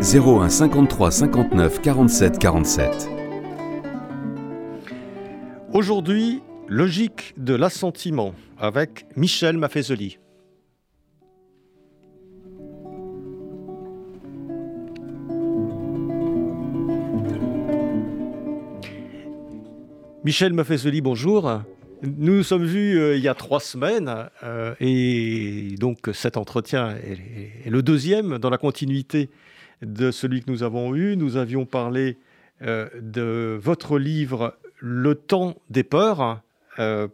01 53 59 47 47. Aujourd'hui, logique de l'assentiment avec Michel Maffezoli. Michel Maffezoli, bonjour. Nous nous sommes vus euh, il y a trois semaines euh, et donc cet entretien est, le deuxième dans la continuité de celui que nous avons eu. Nous avions parlé euh, de votre livre Le temps des peurs,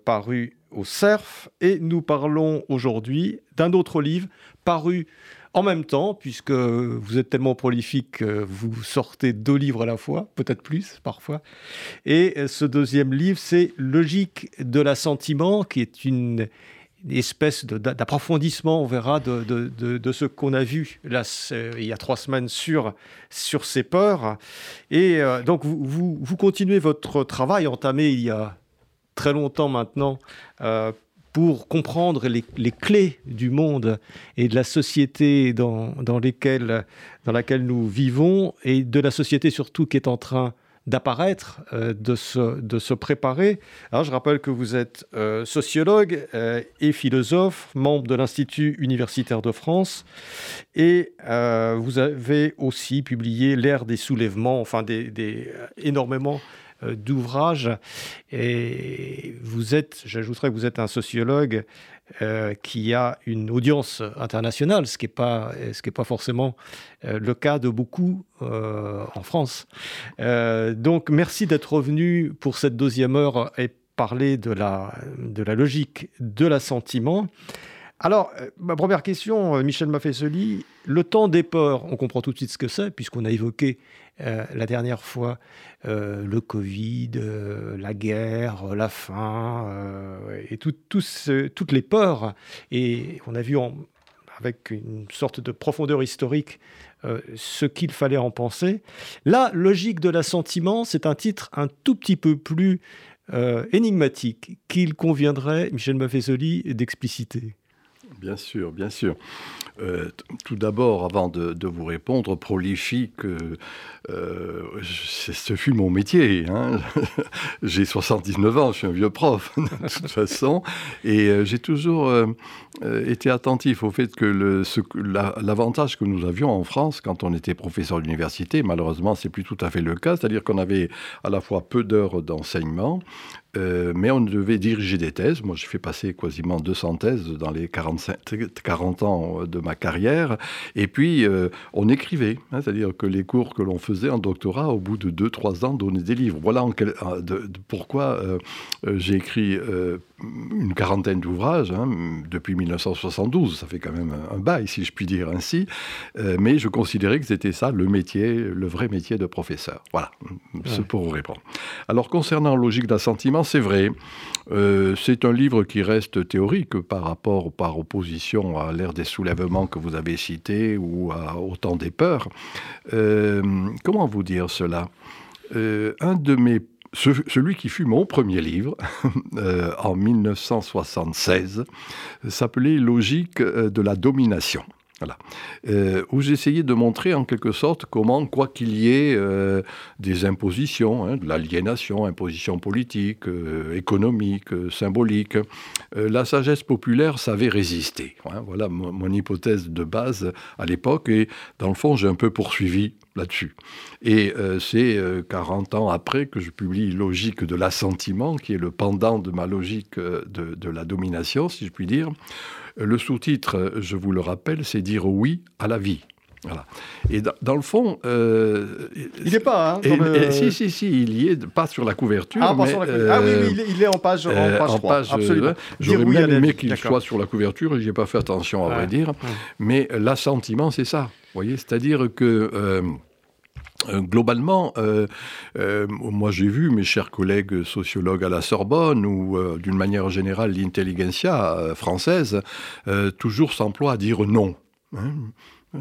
paru au CERF, et nous parlons aujourd'hui d'un autre livre paru en même temps, puisque vous êtes tellement prolifique que vous sortez deux livres à la fois, peut-être plus parfois. Et ce deuxième livre, c'est Logique de l'assentiment, qui est une espèce d'approfondissement, on verra, de, ce qu'on a vu il y a trois semaines sur, ces peurs. Et euh, donc, vous, continuez votre travail entamé il y a très longtemps maintenant euh, pour comprendre les, clés du monde et de la société dans, dans laquelle nous vivons et de la société surtout qui est en train d'apparaître, euh, de, se, de se préparer. Alors, je rappelle que vous êtes euh, sociologue euh, et philosophe, membre de l'Institut universitaire de France, et vous avez aussi publié L'ère des soulèvements, enfin des, des énormément d'ouvrages. Et vous êtes, j'ajouterais que vous êtes un sociologue euh, qui a une audience internationale, ce qui n'est pas, pas forcément euh, le cas de beaucoup en France. donc merci d'être revenu pour cette deuxième heure et parler de la, de la logique de l'assentiment. Alors, ma première question, Michel Maffesoli, le temps des peurs, on comprend tout de suite ce que c'est, puisqu'on a évoqué euh, la dernière fois, euh, le Covid, euh, la guerre, la faim, et toutes les peurs. Et on a vu avec une sorte de profondeur historique ce qu'il fallait en penser. La logique de l'assentiment, c'est un titre un tout petit peu plus énigmatique qu'il conviendrait, Michel Maffesoli, d'expliciter. Bien sûr, bien sûr. Euh, tout d'abord, avant de, vous répondre, prolifique, euh, euh, ce fut mon métier. Hein. j'ai 79 ans, je suis un vieux prof, de toute façon, et j'ai toujours été attentif au fait que l'avantage que nous avions en France quand on était professeur d'université, malheureusement, c'est plus tout à fait le cas, c'est-à-dire qu'on avait à la fois peu d'heures d'enseignement, euh, mais on devait diriger des thèses. Moi, j'ai fait passer quasiment 200 thèses dans les 45, 40 ans de ma carrière. Et puis, euh, on écrivait. Hein, c'est-à-dire que les cours que l'on faisait en doctorat, au bout de 2-3 ans, donnaient des livres. Voilà euh, pourquoi j'ai écrit une quarantaine d'ouvrages hein, depuis 1972. Ça fait quand même un, bail, si je puis dire ainsi. mais je considérais que c'était ça le métier, le vrai métier de professeur. Voilà, c'est pour vous répondre. Alors, concernant logique d'assentiment, c'est vrai. Euh, c'est un livre qui reste théorique par rapport, par opposition à l'ère des soulèvements que vous avez cité ou à, au temps des peurs. Euh, comment vous dire cela? Euh, Un de mes celui qui fut mon premier livre en 1976 s'appelait Logique de la domination. Voilà. Euh, où j'essayais de montrer en quelque sorte comment, quoi qu'il y ait euh, des impositions, hein, de l'aliénation, impositions politiques, euh, économiques, symboliques, la sagesse populaire savait résister. Hein. voilà mon, hypothèse de base à l'époque, et dans le fond, j'ai un peu poursuivi là-dessus. Et c'est 40 ans après que je publie Logique de l'assentiment, qui est le pendant de ma logique de, de la domination, si je puis dire le sous-titre, je vous le rappelle, c'est dire oui à la vie. Voilà. Et dans, le fond, euh, il n'est pas. Hein, Si si si, il y est pas sur la couverture. Ah, mais, sur la couverture. ah oui, oui, il est en page, en euh, page 3. absolument. Euh, j'aurais bien aimé qu'il soit sur la couverture. J'y ai pas fait attention à vrai dire. Mais l'assentiment, c'est ça. Vous voyez, c'est-à-dire que Euh, globalement, euh, euh, moi j'ai vu mes chers collègues sociologues à la Sorbonne ou d'une manière générale l'intelligentsia française toujours s'emploie à dire non. Hein.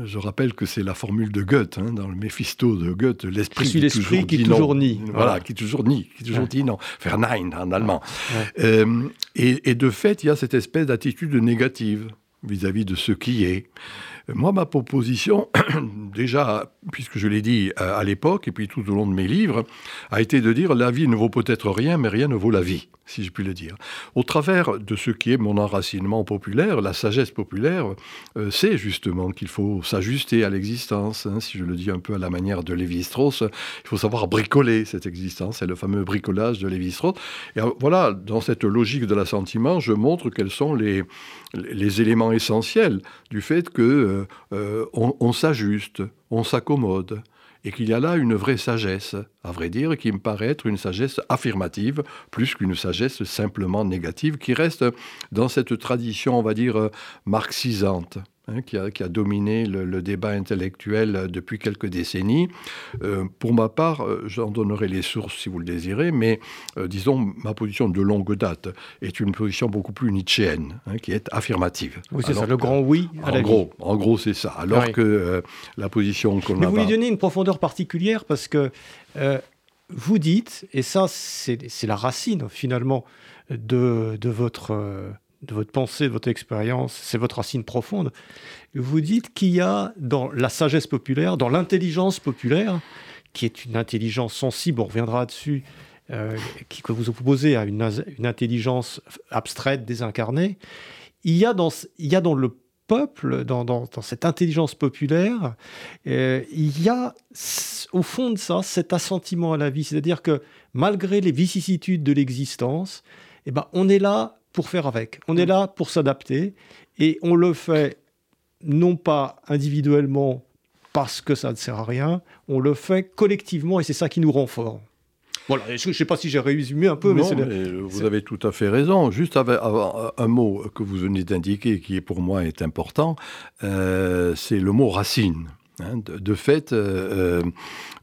Je rappelle que c'est la formule de Goethe, hein, dans le Méphisto de Goethe, l'esprit qui, toujours, qui toujours nie. Voilà, qui toujours nie, qui toujours dit non. Faire nein en allemand. et, et, de fait, il y a cette espèce d'attitude négative vis-à-vis de ce qui est. Moi, ma proposition, déjà, puisque je l'ai dit euh, à l'époque, et puis tout au long de mes livres, a été de dire la vie ne vaut peut-être rien, mais rien ne vaut la vie, si je puis le dire. Au travers de ce qui est mon enracinement populaire, la sagesse populaire, euh, c'est justement qu'il faut s'ajuster à l'existence. Hein, si je le dis un peu à la manière de Lévi-Strauss, il faut savoir bricoler cette existence. C'est le fameux bricolage de Lévi-Strauss. Et euh, voilà, dans cette logique de l'assentiment, je montre quels sont les éléments essentiels du fait que euh, euh, on, s'ajuste, on s'accommode, et qu'il y a là une vraie sagesse, à vrai dire, qui me paraît être une sagesse affirmative, plus qu'une sagesse simplement négative, qui reste dans cette tradition, on va dire, euh, marxisante. Hein, qui, a, dominé le, débat intellectuel depuis quelques décennies. Euh, pour ma part, euh, j'en donnerai les sources si vous le désirez, mais euh, disons, ma position de longue date est une position beaucoup plus nietzschéenne, hein, qui est affirmative. Oui, c'est ça, le grand oui à en gros, En gros, c'est ça. Alors que la position qu'on a... Mais vous lui donnez une profondeur particulière parce que vous dites, et ça, c'est la racine finalement de, de votre de votre pensée, de votre expérience, c'est votre racine profonde. Vous dites qu'il y a dans la sagesse populaire, dans l'intelligence populaire, qui est une intelligence sensible, on reviendra dessus, euh, qui, que vous opposez à une, intelligence abstraite, désincarnée, il y a dans, il y a dans le peuple, dans, cette intelligence populaire, euh, il y a au fond de ça cet assentiment à la vie, c'est-à-dire que malgré les vicissitudes de l'existence, eh ben, on est là pour faire avec. On est là pour s'adapter et on le fait non pas individuellement parce que ça ne sert à rien, on le fait collectivement et c'est ça qui nous rend forts. Voilà, je ne sais pas si j'ai résumé un peu, mais, vous avez tout à fait raison. Juste avec, un mot que vous venez d'indiquer, qui est pour moi est important, euh, c'est le mot racine. Hein, de, fait, euh,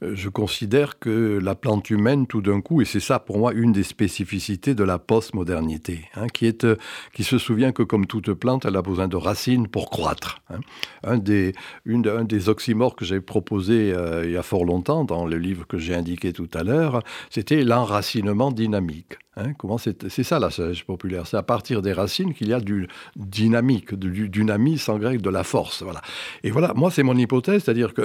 euh, je considère que la plante humaine, tout d'un coup, et c'est ça pour moi une des spécificités de la postmodernité, hein, qui, euh, se souvient que comme toute plante, elle a besoin de racines pour croître. Hein. Un, des, une, un des oxymores que j'ai proposé il y a fort longtemps dans le livre que j'ai indiqué tout à l'heure, c'était l'enracinement dynamique. Hein, comment c'est ça la sagesse populaire? C'est à partir des racines qu'il y a du dynamique, du dynamis en grec, de la force. Voilà. Et voilà, moi c'est mon hypothèse, c'est-à-dire que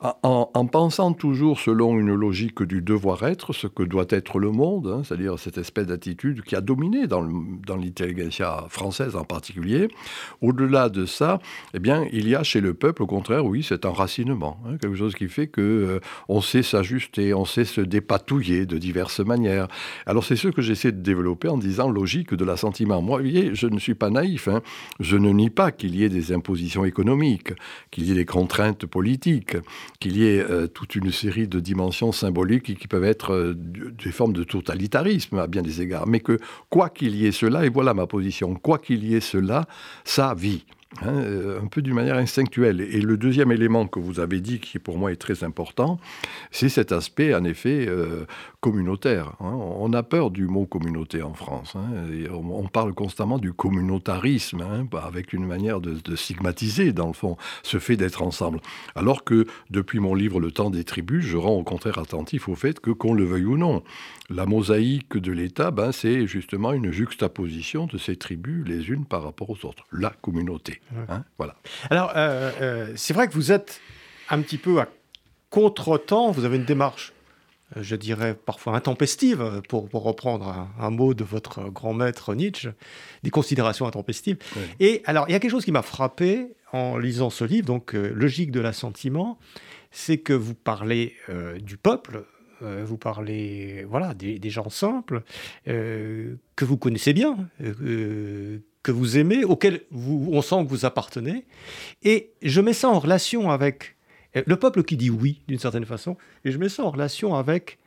en, pensant toujours selon une logique du devoir-être, ce que doit être le monde, hein, c'est-à-dire cette espèce d'attitude qui a dominé dans l'intelligentsia française en particulier, au-delà de ça, eh bien, il y a chez le peuple, au contraire, oui, cet enracinement, hein, quelque chose qui fait que euh, on sait s'ajuster, on sait se dépatouiller de diverses manières. Alors c'est ce que j'essaie de développer en disant logique de l'assentiment. Moi, vous voyez, je ne suis pas naïf. Hein. Je ne nie pas qu'il y ait des impositions économiques, qu'il y ait des contraintes politiques, qu'il y ait euh, toute une série de dimensions symboliques qui peuvent être euh, des formes de totalitarisme à bien des égards. Mais que quoi qu'il y ait cela, et voilà ma position, quoi qu'il y ait cela, ça vit. Hein, euh, un peu d'une manière instinctuelle. Et le deuxième élément que vous avez dit, qui pour moi est très important, c'est cet aspect, en effet, euh, communautaire. Hein. On a peur du mot communauté en France. Hein, on parle constamment du communautarisme, bah, avec une manière de, stigmatiser, dans le fond, ce fait d'être ensemble. Alors que depuis mon livre Le temps des tribus, je rends au contraire attentif au fait que, qu'on le veuille ou non, la mosaïque de l'État, ben, c'est justement une juxtaposition de ces tribus les unes par rapport aux autres. La communauté. Hein, voilà. Alors, euh, euh, c'est vrai que vous êtes un petit peu à contre-temps, vous avez une démarche, euh, je dirais parfois intempestive, pour, reprendre un, mot de votre grand maître Nietzsche, des considérations intempestives. Et alors, il y a quelque chose qui m'a frappé en lisant ce livre, donc Logique de l'assentiment, c'est que vous parlez du peuple, vous parlez voilà des, gens simples que vous connaissez bien, que vous aimez, auquel vous, on sent que vous appartenez. Et je mets ça en relation avec euh, le peuple qui dit oui, d'une certaine façon, et je mets ça en relation avec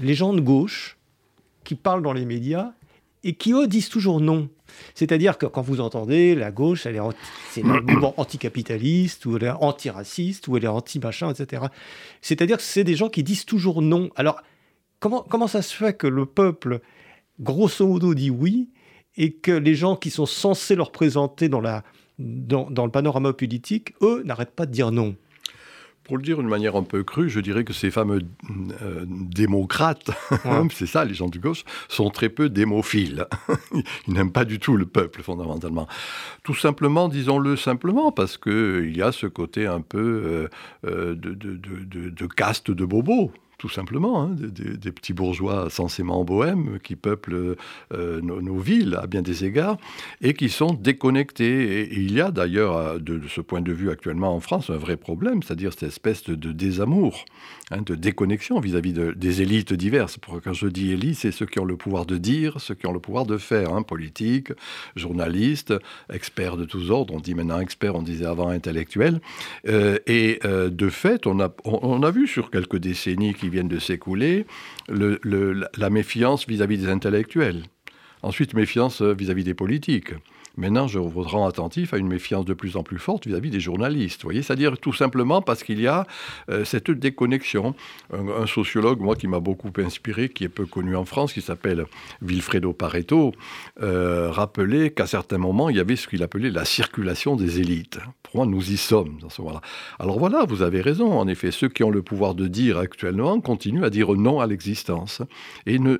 les gens de gauche qui parlent dans les médias et qui, eux, disent toujours non. C'est-à-dire que quand vous entendez la gauche, elle est c'est un mouvement anticapitaliste, ou elle est antiraciste, ou elle est anti-machin, etc. C'est-à-dire que c'est des gens qui disent toujours non. Alors, comment, comment ça se fait que le peuple, grosso modo, dit oui, et que les gens qui sont censés leur présenter dans, la, dans, dans le panorama politique, eux, n'arrêtent pas de dire non? Pour le dire d'une manière un peu crue, je dirais que ces fameux euh, démocrates, c'est ça les gens de gauche, sont très peu démophiles. Ils n'aiment pas du tout le peuple fondamentalement. Tout simplement, disons-le simplement, parce qu'il y a ce côté un peu euh, euh, de, de, de, de, caste de bobos tout simplement, hein, des, petits bourgeois censément bohèmes qui peuplent euh, nos, villes à bien des égards et qui sont déconnectés. Il y a d'ailleurs, de, ce point de vue actuellement en France, un vrai problème, c'est-à-dire cette espèce de, désamour, hein, de déconnexion vis-à-vis des élites diverses. Quand je dis élite, c'est ceux qui ont le pouvoir de dire, ceux qui ont le pouvoir de faire, hein, politiques, journalistes, experts de tous ordres, on dit maintenant experts, on disait avant intellectuels. Euh, et euh, de fait, on a, on a vu sur quelques décennies qui viennent de s'écouler, la méfiance vis-à-vis des intellectuels. Ensuite, méfiance vis-à-vis des politiques. Maintenant, je vous rends attentif à une méfiance de plus en plus forte vis-à-vis des journalistes. voyez, c'est-à-dire tout simplement parce qu'il y a euh, cette déconnexion. Un, sociologue, moi, qui m'a beaucoup inspiré, qui est peu connu en France, qui s'appelle Vilfredo Pareto, euh, rappelait qu'à certains moments, il y avait ce qu'il appelait la circulation des élites. Pour moi, nous y sommes dans ce moment-là? Alors voilà, vous avez raison. En effet, ceux qui ont le pouvoir de dire actuellement continuent à dire non à l'existence et ne,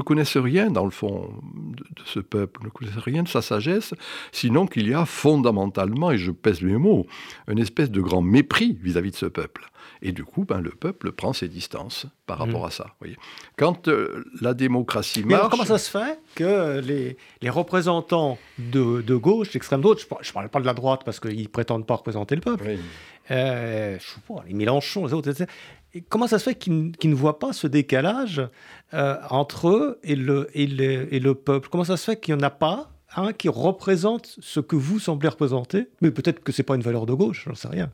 connaissent rien, dans le fond, de, de ce peuple, ne connaissent rien de sa sagesse, sinon qu'il y a fondamentalement, et je pèse mes mots, une espèce de grand mépris vis-à-vis de ce peuple. Et du coup, ben, le peuple prend ses distances par rapport mmh. à ça. Voyez. Quand euh, la démocratie marche... Mais comment ça se fait que les, les représentants de, de gauche, d'extrême droite, je ne parle pas de la droite parce qu'ils ne prétendent pas représenter le peuple, euh, je sais pas, les Mélenchon, les autres, etc., comment ça se fait qu'ils ne voient pas ce décalage euh, entre eux et le, et, le, et le peuple? Comment ça se fait qu'il n'y en a pas un qui représente ce que vous semblez représenter, mais peut-être que c'est pas une valeur de gauche, j'en sais rien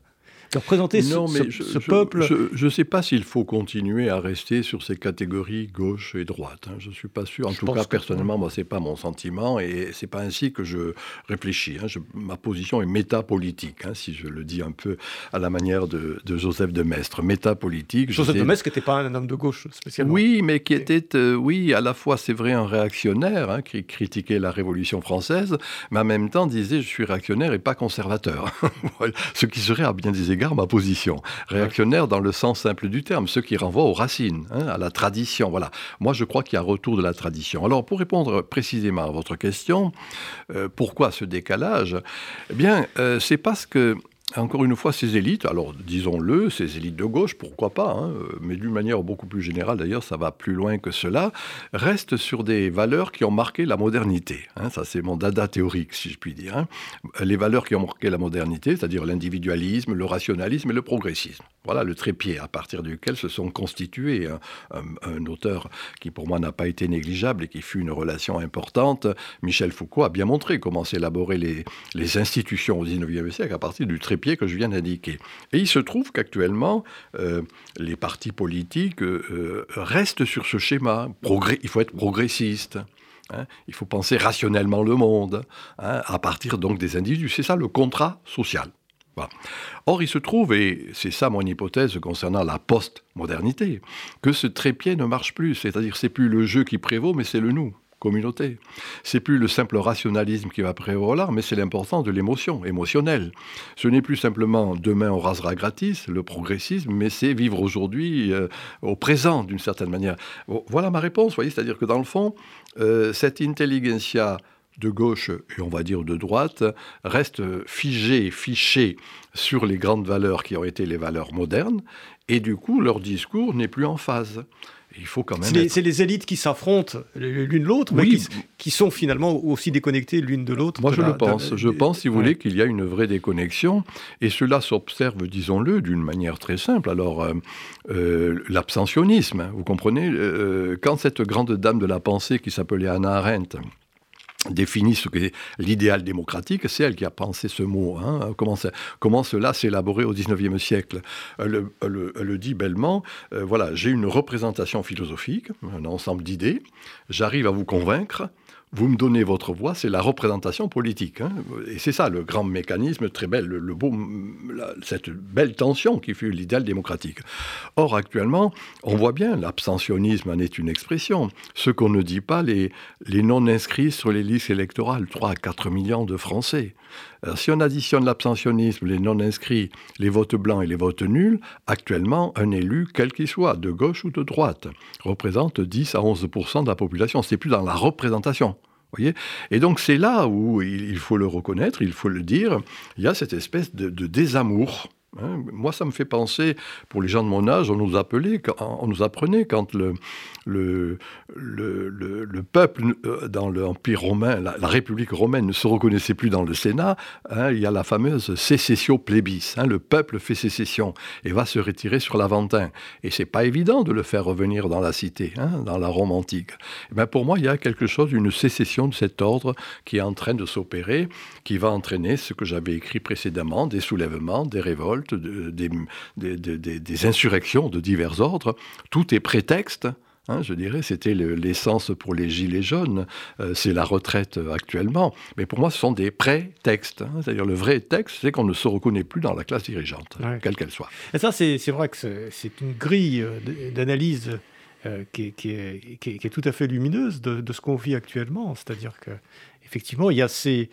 de représenter non, ce, mais ce, peuple. Je ne sais pas s'il faut continuer à rester sur ces catégories gauche et droite. Hein. Je ne suis pas sûr. En tout cas, personnellement, moi, ce n'est pas mon sentiment et c'est pas ainsi que je réfléchis. Hein. ma position est métapolitique, hein, si je le dis un peu à la manière de, Joseph de Maistre. Métapolitique. Joseph de Maistre qui n'était pas un homme de gauche spécialement. Oui, mais qui était, euh, oui, à la fois, c'est vrai, un réactionnaire qui critiquait la Révolution française, mais en même temps disait je suis réactionnaire et pas conservateur. Ce qui serait à bien des égards ma position. Réactionnaire dans le sens simple du terme, ce qui renvoie aux racines, hein, à la tradition. Voilà. Moi, je crois qu'il y a un retour de la tradition. Alors, pour répondre précisément à votre question, euh, pourquoi ce décalage? Eh bien, euh, c'est parce que encore une fois, ces élites, alors disons-le, ces élites de gauche, pourquoi pas, hein, mais d'une manière beaucoup plus générale, d'ailleurs, ça va plus loin que cela, restent sur des valeurs qui ont marqué la modernité. Hein. ça, c'est mon dada théorique, si je puis dire. Hein. Les valeurs qui ont marqué la modernité, c'est-à-dire l'individualisme, le rationalisme et le progressisme. Voilà le trépied à partir duquel se sont constitués un, auteur qui, pour moi, n'a pas été négligeable et qui fut une relation importante. Michel Foucault a bien montré comment s'élaborer les, institutions au XIXe siècle à partir du trépied que je viens d'indiquer. Et il se trouve qu'actuellement, euh, les partis politiques euh, restent sur ce schéma. il faut être progressiste. Hein. il faut penser rationnellement le monde, hein, à partir donc des individus. C'est ça le contrat social. Or, il se trouve, et c'est ça mon hypothèse concernant la post-modernité, que ce trépied ne marche plus. C'est-à-dire, c'est plus le jeu qui prévaut, mais c'est le nous communauté. C'est plus le simple rationalisme qui va prévaloir, mais c'est l'importance de l'émotion, émotionnelle. Ce n'est plus simplement demain on rasera gratis, le progressisme, mais c'est vivre aujourd'hui euh, au présent d'une certaine manière. Voilà ma réponse, voyez, c'est-à-dire que dans le fond, euh, cette intelligentsia de gauche et on va dire de droite reste figée, fichée sur les grandes valeurs qui ont été les valeurs modernes, et du coup leur discours n'est plus en phase il faut quand même. C'est les, élites qui s'affrontent l'une l'autre, mais qui, sont finalement aussi déconnectées l'une de l'autre. Moi, je le pense. je pense, si vous voulez, qu'il y a une vraie déconnexion, et cela s'observe, disons-le, d'une manière très simple. Alors, euh, euh, l'abstentionnisme, vous comprenez, euh, quand cette grande dame de la pensée qui s'appelait Anna Arendt définit ce qu'est l'idéal démocratique, c'est elle qui a pensé ce mot. Hein. Comment, cela s'est élaboré au XIXe siècle? Elle, le dit bellement, euh, voilà, j'ai une représentation philosophique, un ensemble d'idées, j'arrive à vous convaincre, vous me donnez votre voix, c'est la représentation politique. Hein. Et c'est ça le grand mécanisme, très belle, le, beau, cette belle tension qui fut l'idéal démocratique. Or, actuellement, on voit bien, l'abstentionnisme en est une expression. Ce qu'on ne dit pas, les, les non-inscrits sur les listes électorales, 3 à 4 millions de Français. Alors, si on additionne l'abstentionnisme, les non-inscrits, les votes blancs et les votes nuls, actuellement, un élu, quel qu'il soit, de gauche ou de droite, représente 10 à 11% de la population. C'est plus dans la représentation. Voyez et donc c'est là où il faut le reconnaître, il faut le dire, il y a cette espèce de désamour Hein, moi, ça me fait penser, pour les gens de mon âge, on nous appelait, on nous apprenait quand le, le, le, peuple euh, dans l'Empire romain, la, République romaine ne se reconnaissait plus dans le Sénat, hein, il y a la fameuse sécession plébis. Hein, le peuple fait sécession et va se retirer sur l'Aventin. Et c'est pas évident de le faire revenir dans la cité, dans la Rome antique. Et eh ben pour moi, il y a quelque chose, une sécession de cet ordre qui est en train de s'opérer, qui va entraîner ce que j'avais écrit précédemment, des soulèvements, des révoltes des, insurrections de divers ordres. Tout est prétexte hein, je dirais, c'était l'essence pour les gilets jaunes, euh, c'est la retraite actuellement. Mais pour moi, ce sont des prétextes. Hein. C'est-à-dire le vrai texte, c'est qu'on ne se reconnaît plus dans la classe dirigeante, quelle qu'elle soit. Et ça, c'est vrai que c'est une grille euh, d'analyse euh, qui, est, tout à fait lumineuse de, ce qu'on vit actuellement. C'est-à-dire que effectivement, il y a ces,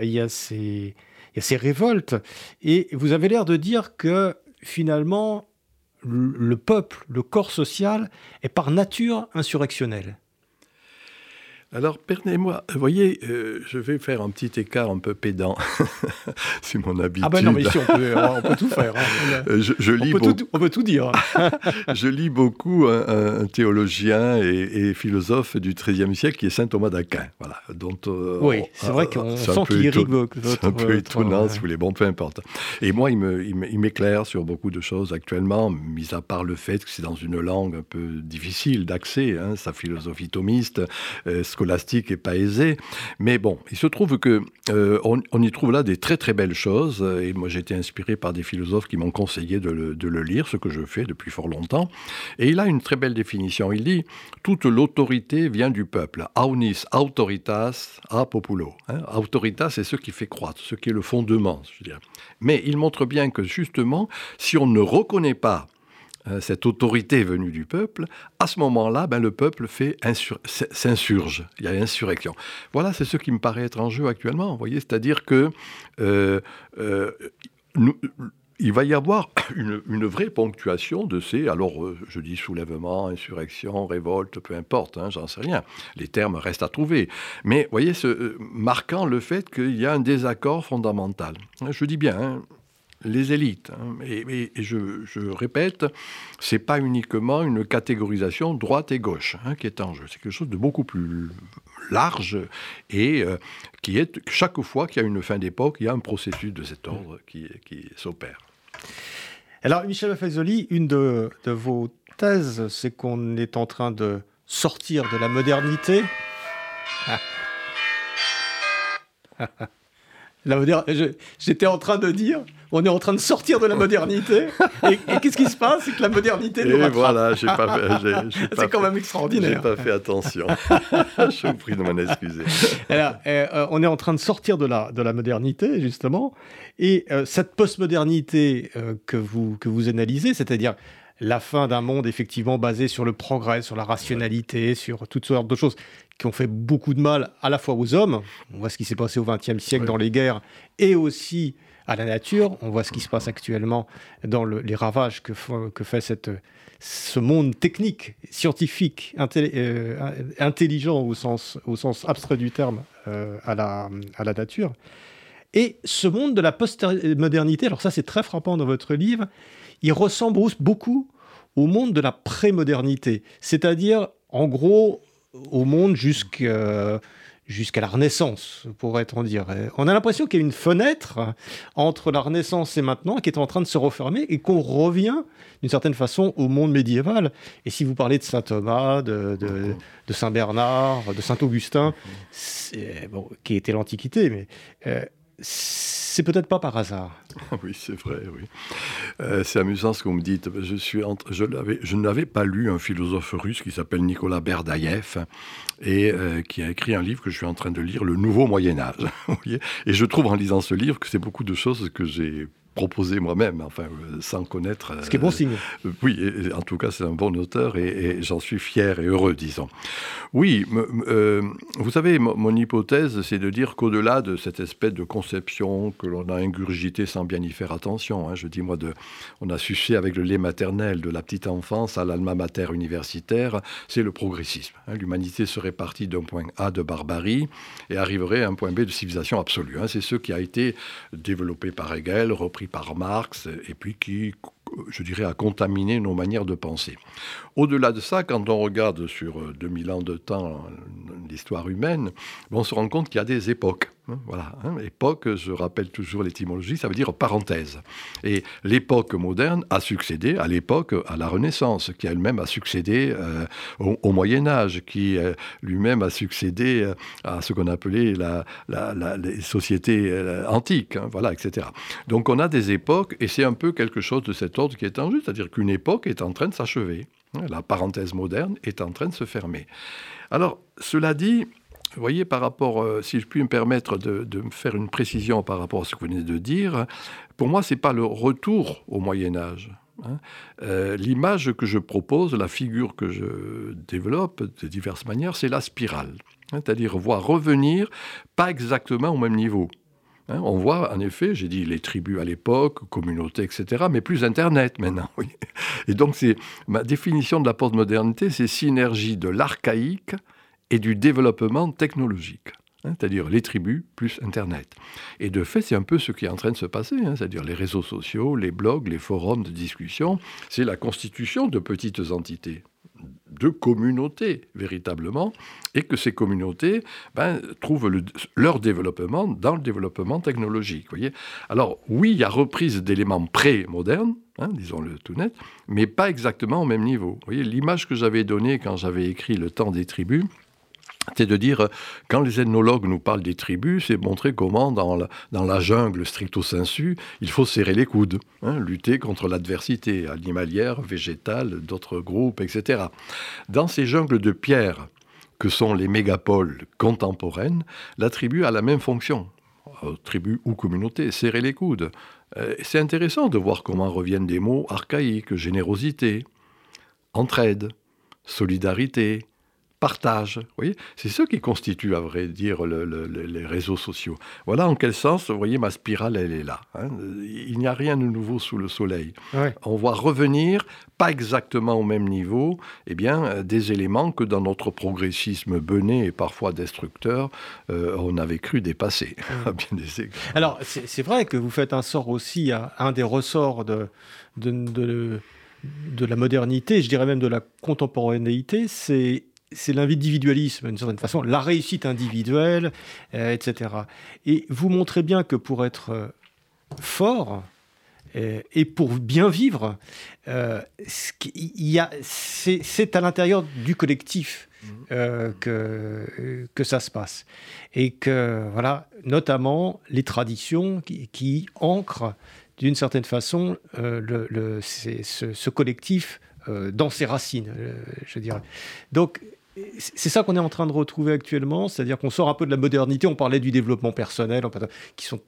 il y a ces il y a ces révoltes. Et vous avez l'air de dire que finalement, le peuple, le corps social, est par nature insurrectionnel. Alors, permettez-moi, vous voyez, euh, je vais faire un petit écart un peu pédant. c'est mon habitude. Ah ben non, mais ici, on peut, tout faire. Hein. Euh, je, lis on, peut tout, on, peut tout, dire. je lis beaucoup un, théologien et, philosophe du XIIIe siècle qui est saint Thomas d'Aquin. Voilà, dont, euh, oui, c'est vrai qu'on sent qu'il irrigue C'est un peu étonnant, si vous voulez. Bon, peu importe. Et moi, il m'éclaire sur beaucoup de choses actuellement, mis à part le fait que c'est dans une langue un peu difficile d'accès, hein, sa philosophie thomiste, scolastique et pas aisé. Mais bon, il se trouve que euh, on, y trouve là des très très belles choses. Et moi, j'ai été inspiré par des philosophes qui m'ont conseillé de le, lire, ce que je fais depuis fort longtemps. Et il a une très belle définition. Il dit toute l'autorité vient du peuple. Aunis autoritas a populo. Hein. autoritas, c'est ce qui fait croître, ce qui est le fondement. Mais il montre bien que justement, si on ne reconnaît pas cette autorité venue du peuple, à ce moment-là, ben, le peuple fait s'insurge. Il y a insurrection. Voilà, c'est ce qui me paraît être en jeu actuellement. Vous voyez, c'est-à-dire que euh, euh, il va y avoir une, vraie ponctuation de ces, alors je dis soulèvement, insurrection, révolte, peu importe, hein, j'en sais rien. Les termes restent à trouver. Mais voyez, ce, marquant le fait qu'il y a un désaccord fondamental. Je dis bien, hein, les élites. Hein. Et, je, je, répète, c'est pas uniquement une catégorisation droite et gauche hein, qui est en jeu. C'est quelque chose de beaucoup plus large et euh, qui est chaque fois qu'il y a une fin d'époque, il y a un processus de cet ordre qui, s'opère. Alors, Michel Faisoli, une de, de vos thèses, c'est qu'on est en train de sortir de la modernité. J'étais en train de dire, on est en train de sortir de la modernité. Et, qu'est-ce qui se passe? C'est que la modernité nous rattrape. voilà, j'ai pas C'est quand même extraordinaire. J'ai pas fait attention. Je vous prie de m'en excuser. Alors, euh, on est en train de sortir de la, de la modernité, justement. Et euh, cette postmodernité euh, que, vous, que vous analysez, c'est-à-dire la fin d'un monde effectivement basé sur le progrès, sur la rationalité, sur toutes sortes de choses qui ont fait beaucoup de mal à la fois aux hommes, on voit ce qui s'est passé au XXe siècle dans les guerres, et aussi à la nature, on voit ce qui se passe actuellement dans les ravages que, que fait cette, ce monde technique, scientifique, euh, intelligent au sens, au sens abstrait du terme euh, à, la, à la nature. Et ce monde de la postmodernité, alors ça c'est très frappant dans votre livre, il ressemble beaucoup au monde de la prémodernité, c'est-à-dire en gros au monde jusqu'à jusqu'à la Renaissance, pourrait-on dire. On a l'impression qu'il y a une fenêtre entre la Renaissance et maintenant qui est en train de se refermer et qu'on revient d'une certaine façon au monde médiéval. Et si vous parlez de saint Thomas, de, saint Bernard, de saint Augustin, qui était l'Antiquité, mais euh, c'est peut-être pas par hasard. oui, c'est vrai, oui. Euh, c'est amusant ce que vous me dites. Je, suis je, je n'avais pas lu un philosophe russe qui s'appelle Nicolas Berdaïev et euh, qui a écrit un livre que je suis en train de lire, Le Nouveau Moyen Âge. et je trouve en lisant ce livre que c'est beaucoup de choses que j'ai proposé moi-même, enfin, euh, sans connaître. Ce qui est bon signe. Euh, oui, en tout cas, c'est un bon auteur et, j'en suis fier et heureux, disons. Oui, euh, vous savez, mon hypothèse, c'est de dire qu'au-delà de cette espèce de conception que l'on a ingurgité sans bien y faire attention, hein, je dis moi, de, on a sucé avec le lait maternel de la petite enfance à l'alma mater universitaire, c'est le progressisme. Hein. L'humanité serait partie d'un point A de barbarie et arriverait à un point B de civilisation absolue. Hein. C'est ce qui a été développé par Hegel, repris par Marx, et puis qui, je dirais, a contaminé nos manières de penser. Au-delà de ça, quand on regarde sur 2000 ans de temps l'histoire humaine, on se rend compte qu'il y a des époques. Hein, voilà, hein. époque, je rappelle toujours l'étymologie, ça veut dire parenthèse. Et l'époque moderne a succédé à l'époque, à la Renaissance, qui elle-même a succédé euh, au, Moyen Âge, qui euh, lui-même a succédé euh, à ce qu'on appelait la, les sociétés antiques, hein, voilà, etc. Donc on a des époques, et c'est un peu quelque chose de cet ordre qui est en jeu, c'est-à-dire qu'une époque est en train de s'achever. La parenthèse moderne est en train de se fermer. Alors, cela dit, vous voyez, par rapport, euh, si je puis me permettre de, me faire une précision par rapport à ce que vous venez de dire, pour moi, ce n'est pas le retour au Moyen Âge. Hein. Euh, l'image que je propose, la figure que je développe de diverses manières, c'est la spirale. Hein, c'est-à-dire voir revenir pas exactement au même niveau. Hein. on voit, en effet, j'ai dit les tribus à l'époque, communautés, etc., mais plus Internet maintenant. Et donc, c'est ma définition de la postmodernité, c'est synergie de l'archaïque et du développement technologique. Hein, c'est-à-dire les tribus plus Internet. Et de fait, c'est un peu ce qui est en train de se passer, hein, c'est-à-dire les réseaux sociaux, les blogs, les forums de discussion, c'est la constitution de petites entités de communautés véritablement, et que ces communautés ben, trouvent leur développement dans le développement technologique. Alors oui, il y a reprise d'éléments pré-modernes, hein, disons-le tout net, mais pas exactement au même niveau. L'image que j'avais donnée quand j'avais écrit Le temps des tribus, c'est de dire, quand les ethnologues nous parlent des tribus, c'est montrer comment, dans la, dans la, jungle stricto sensu, il faut serrer les coudes, hein, lutter contre l'adversité animalière, végétale, d'autres groupes, etc. Dans ces jungles de pierre que sont les mégapoles contemporaines, la tribu a la même fonction. Euh, tribu ou communauté, serrer les coudes. Euh, c'est intéressant de voir comment reviennent des mots archaïques, générosité, entraide, solidarité, partage. voyez, c'est ce qui constitue, à vrai dire, les réseaux sociaux. Voilà en quel sens, vous voyez, ma spirale, elle est là. Hein. Il n'y a rien de nouveau sous le soleil. On voit revenir, pas exactement au même niveau, eh bien, des éléments que dans notre progressisme bené et parfois destructeur, euh, on avait cru dépasser. Alors, c'est vrai que vous faites un sort aussi à un des ressorts de, de, de la modernité, je dirais même de la contemporanéité, c'est c'est l'individualisme, d'une certaine façon, la réussite individuelle, euh, etc. Et vous montrez bien que pour être euh, fort euh, et pour bien vivre, c'est à l'intérieur du collectif mmh. que, que ça se passe. Et que, voilà, notamment les traditions qui, ancrent d'une certaine façon le, ce, collectif dans ses racines, je dirais. Donc, c'est ça qu'on est en train de retrouver actuellement, c'est-à-dire qu'on sort un peu de la modernité, on parlait du développement personnel, qui sont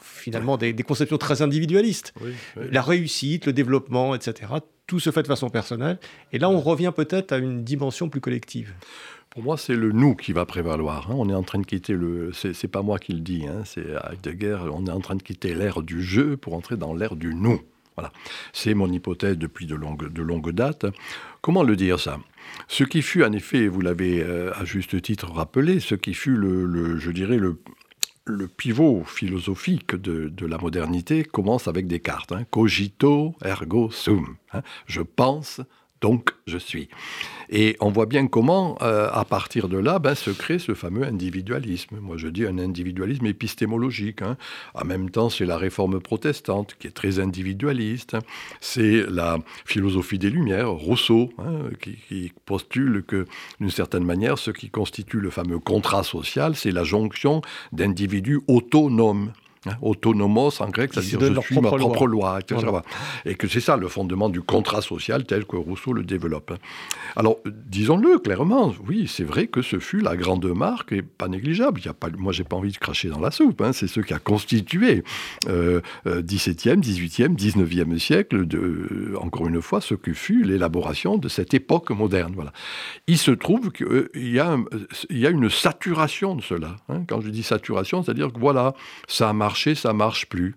finalement des, conceptions très individualistes. La réussite, le développement, etc. Tout se fait de façon personnelle. Et là, on revient peut-être à une dimension plus collective. Pour moi, c'est le nous qui va prévaloir. Hein. On est en train de quitter le. C'est pas moi qui le dis, hein. c'est Heidegger. On est en train de quitter l'ère du jeu pour entrer dans l'ère du nous. Voilà. C'est mon hypothèse depuis de longue, de longue date. Comment le dire ça? Ce qui fut en effet, vous l'avez euh, à juste titre rappelé, ce qui fut le, je dirais le, pivot philosophique de, la modernité commence avec Descartes. Hein. Cogito ergo sum. Hein. Je pense, donc je suis. Et on voit bien comment, euh, à partir de là, ben, se crée ce fameux individualisme. Moi, je dis un individualisme épistémologique. Hein. En même temps, c'est la réforme protestante qui est très individualiste. C'est la philosophie des Lumières, Rousseau, hein, qui, qui, postule que, d'une certaine manière, ce qui constitue le fameux contrat social, c'est la jonction d'individus autonomes. Hein, autonomos en grec, c'est-à-dire je suis ma propre loi, etc. Et que c'est ça le fondement du contrat social tel que Rousseau le développe. Alors, disons-le clairement, oui, c'est vrai que ce fut la grande marque et pas négligeable. Il y a pas, moi, j'ai pas envie de cracher dans la soupe. Hein. c'est ce qui a constitué euh, 17e, 18e, 19e siècle, de, encore une fois, ce que fut l'élaboration de cette époque moderne. Voilà. Il se trouve qu'il euh, y, a, il y a une saturation de cela. Hein. Quand je dis saturation, c'est-à-dire que voilà, ça a marché ça marche plus.